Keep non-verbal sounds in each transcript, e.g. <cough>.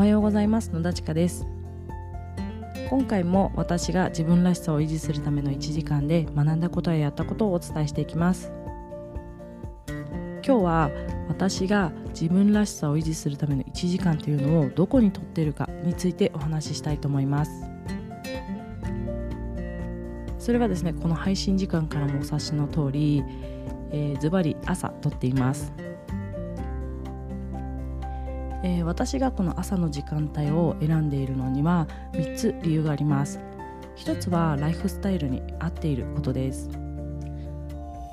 おはようございます。野田千佳です。今回も私が自分らしさを維持するための1時間で学んだことややったことをお伝えしていきます。今日は私が自分らしさを維持するための1時間というのをどこにとっているかについてお話ししたいと思います。それはですねこの配信時間からもお察しの通りズバリ朝とっています。えー、私がこの朝の時間帯を選んでいるのには3つ理由があります。1つはライフスタイルに合っていることです。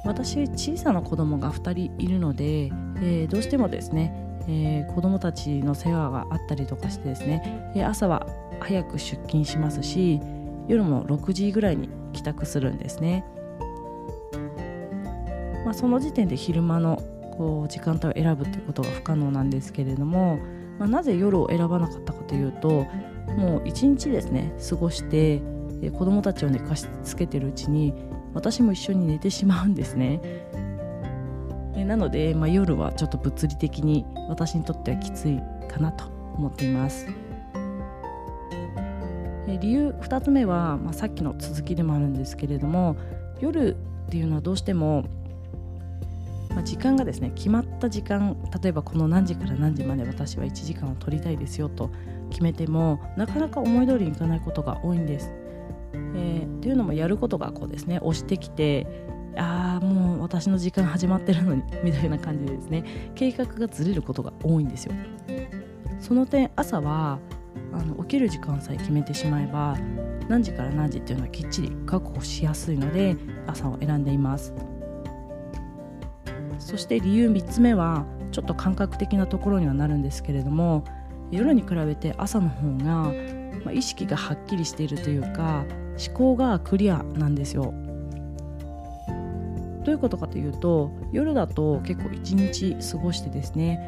私小さな子供が2人いるので、えー、どうしてもですね、えー、子供たちの世話があったりとかしてですね、え朝は早く出勤しますし夜も6時ぐらいに帰宅するんですね、まあ、その時点で昼間のこう時間帯を選ぶっていうことが不可能なんですけれども、まあ、なぜ夜を選ばなかったかというともう一日ですね過ごして子供たちを寝かしつけてるうちに私も一緒に寝てしまうんですね。なので、まあ、夜はちょっと物理的に私にとってはきついかなと思っています。理由2つ目は、まあ、さっきの続きでもあるんですけれども夜っていうのはどうしても、時間がですね決まった時間例えばこの何時から何時まで私は1時間を取りたいですよと決めてもなかなか思い通りにいかないことが多いんです。えー、っていうのもやることがこうですね押してきてああもう私の時間始まってるのに <laughs> みたいな感じでですね計画がずれることが多いんですよ。その点朝はあの起きる時間さえ決めてしまえば何時から何時っていうのはきっちり確保しやすいので朝を選んでいます。そして理由3つ目はちょっと感覚的なところにはなるんですけれども夜に比べて朝の方が、ま、意識がはっきりしているというか思考がクリアなんですよ。どういうことかというと夜だと結構一日過ごしてですね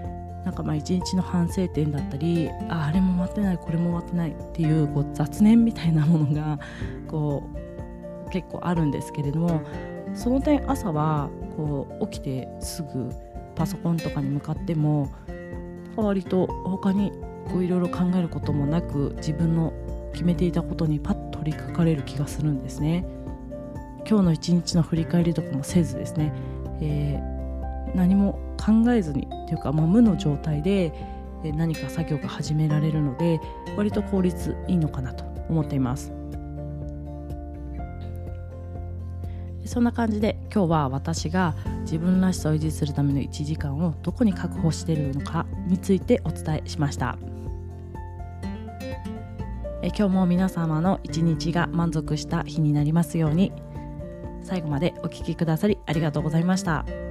なんかまあ一日の反省点だったりああれも終わってないこれも終わってないっていうこう雑念みたいなものがこう結構あるんですけれどもその点朝はこう起きてすぐパソコンとかに向かっても割と他にいろいろ考えることもなく自分の決めていたことにパッと取りかかれる気がするんですね。今日の一日の振り返りとかもせずですね、えー、何も考えずにというか、まあ、無の状態で何か作業が始められるので割と効率いいのかなと思っています。そんな感じで今日は私が自分らしさを維持するための1時間をどこに確保しているのかについてお伝えしましたえ今日も皆様の一日が満足した日になりますように最後までお聴きくださりありがとうございました。